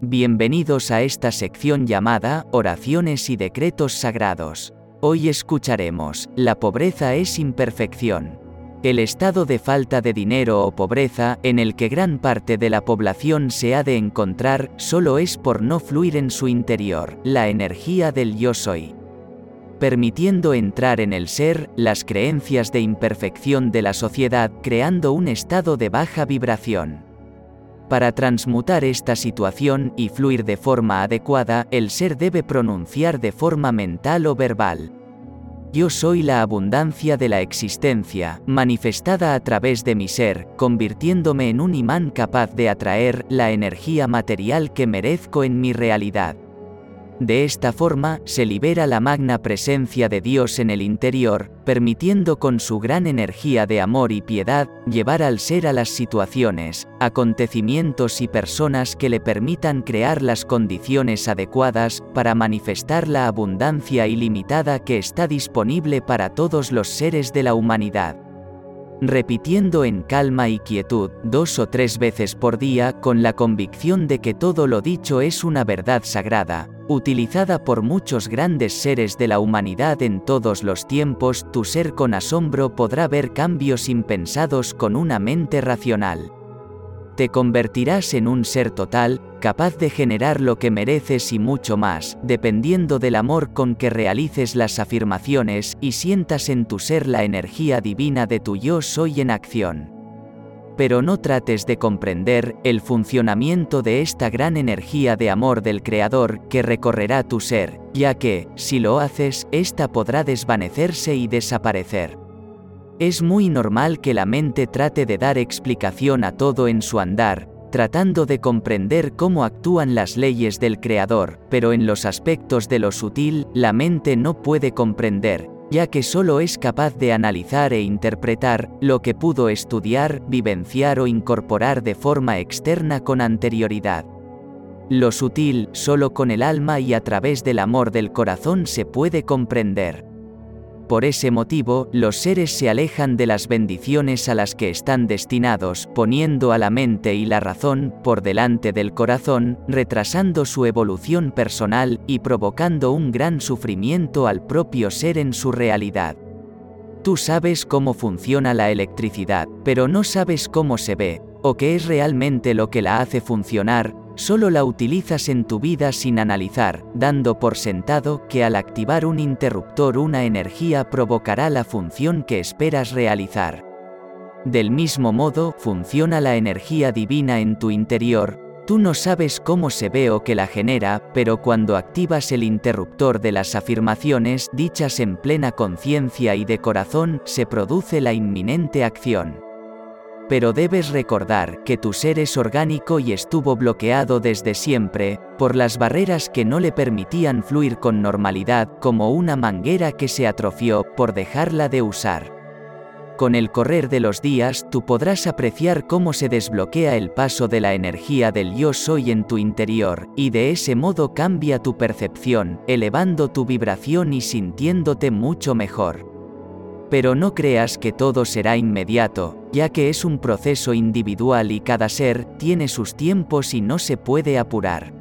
Bienvenidos a esta sección llamada Oraciones y Decretos Sagrados. Hoy escucharemos, la pobreza es imperfección. El estado de falta de dinero o pobreza en el que gran parte de la población se ha de encontrar solo es por no fluir en su interior, la energía del yo soy. Permitiendo entrar en el ser las creencias de imperfección de la sociedad creando un estado de baja vibración. Para transmutar esta situación y fluir de forma adecuada, el ser debe pronunciar de forma mental o verbal. Yo soy la abundancia de la existencia, manifestada a través de mi ser, convirtiéndome en un imán capaz de atraer la energía material que merezco en mi realidad. De esta forma, se libera la magna presencia de Dios en el interior, permitiendo con su gran energía de amor y piedad, llevar al ser a las situaciones, acontecimientos y personas que le permitan crear las condiciones adecuadas para manifestar la abundancia ilimitada que está disponible para todos los seres de la humanidad. Repitiendo en calma y quietud dos o tres veces por día con la convicción de que todo lo dicho es una verdad sagrada, utilizada por muchos grandes seres de la humanidad en todos los tiempos, tu ser con asombro podrá ver cambios impensados con una mente racional. Te convertirás en un ser total, capaz de generar lo que mereces y mucho más, dependiendo del amor con que realices las afirmaciones y sientas en tu ser la energía divina de tu yo soy en acción pero no trates de comprender el funcionamiento de esta gran energía de amor del Creador que recorrerá tu ser, ya que, si lo haces, ésta podrá desvanecerse y desaparecer. Es muy normal que la mente trate de dar explicación a todo en su andar, tratando de comprender cómo actúan las leyes del Creador, pero en los aspectos de lo sutil, la mente no puede comprender, ya que solo es capaz de analizar e interpretar lo que pudo estudiar, vivenciar o incorporar de forma externa con anterioridad. Lo sutil, solo con el alma y a través del amor del corazón se puede comprender. Por ese motivo, los seres se alejan de las bendiciones a las que están destinados, poniendo a la mente y la razón por delante del corazón, retrasando su evolución personal y provocando un gran sufrimiento al propio ser en su realidad. Tú sabes cómo funciona la electricidad, pero no sabes cómo se ve, o qué es realmente lo que la hace funcionar, solo la utilizas en tu vida sin analizar, dando por sentado que al activar un interruptor una energía provocará la función que esperas realizar. Del mismo modo, funciona la energía divina en tu interior, tú no sabes cómo se ve o que la genera, pero cuando activas el interruptor de las afirmaciones dichas en plena conciencia y de corazón, se produce la inminente acción. Pero debes recordar que tu ser es orgánico y estuvo bloqueado desde siempre, por las barreras que no le permitían fluir con normalidad como una manguera que se atrofió por dejarla de usar. Con el correr de los días tú podrás apreciar cómo se desbloquea el paso de la energía del yo soy en tu interior, y de ese modo cambia tu percepción, elevando tu vibración y sintiéndote mucho mejor. Pero no creas que todo será inmediato, ya que es un proceso individual y cada ser tiene sus tiempos y no se puede apurar.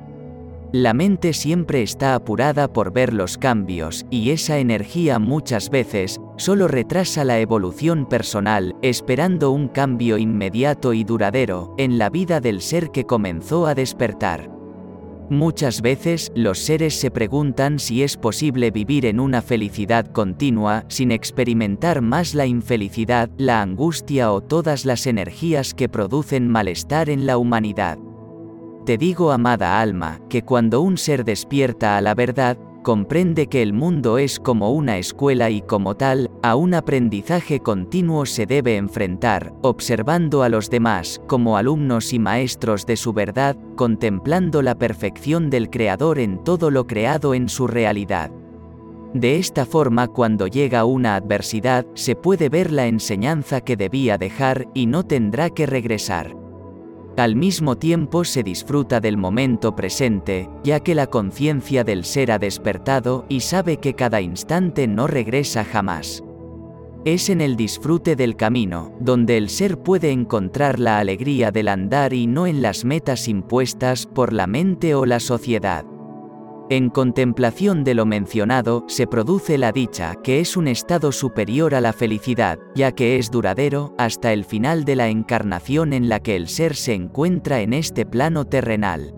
La mente siempre está apurada por ver los cambios, y esa energía muchas veces solo retrasa la evolución personal, esperando un cambio inmediato y duradero en la vida del ser que comenzó a despertar. Muchas veces, los seres se preguntan si es posible vivir en una felicidad continua sin experimentar más la infelicidad, la angustia o todas las energías que producen malestar en la humanidad. Te digo, amada alma, que cuando un ser despierta a la verdad, comprende que el mundo es como una escuela y como tal, a un aprendizaje continuo se debe enfrentar, observando a los demás como alumnos y maestros de su verdad, contemplando la perfección del Creador en todo lo creado en su realidad. De esta forma cuando llega una adversidad, se puede ver la enseñanza que debía dejar y no tendrá que regresar. Al mismo tiempo se disfruta del momento presente, ya que la conciencia del ser ha despertado y sabe que cada instante no regresa jamás. es en el disfrute del camino, donde el ser puede encontrar la alegría del andar y no en las metas impuestas por la mente o la sociedad. En contemplación de lo mencionado, se produce la dicha, que es un estado superior a la felicidad, ya que es duradero, hasta el final de la encarnación en la que el ser se encuentra en este plano terrenal.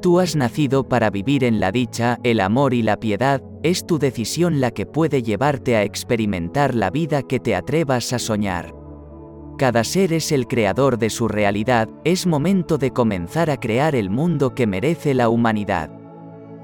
Tú has nacido para vivir en la dicha, el amor y la piedad, es tu decisión la que puede llevarte a experimentar la vida que te atrevas a soñar. Cada ser es el creador de su realidad, es momento de comenzar a crear el mundo que merece la humanidad.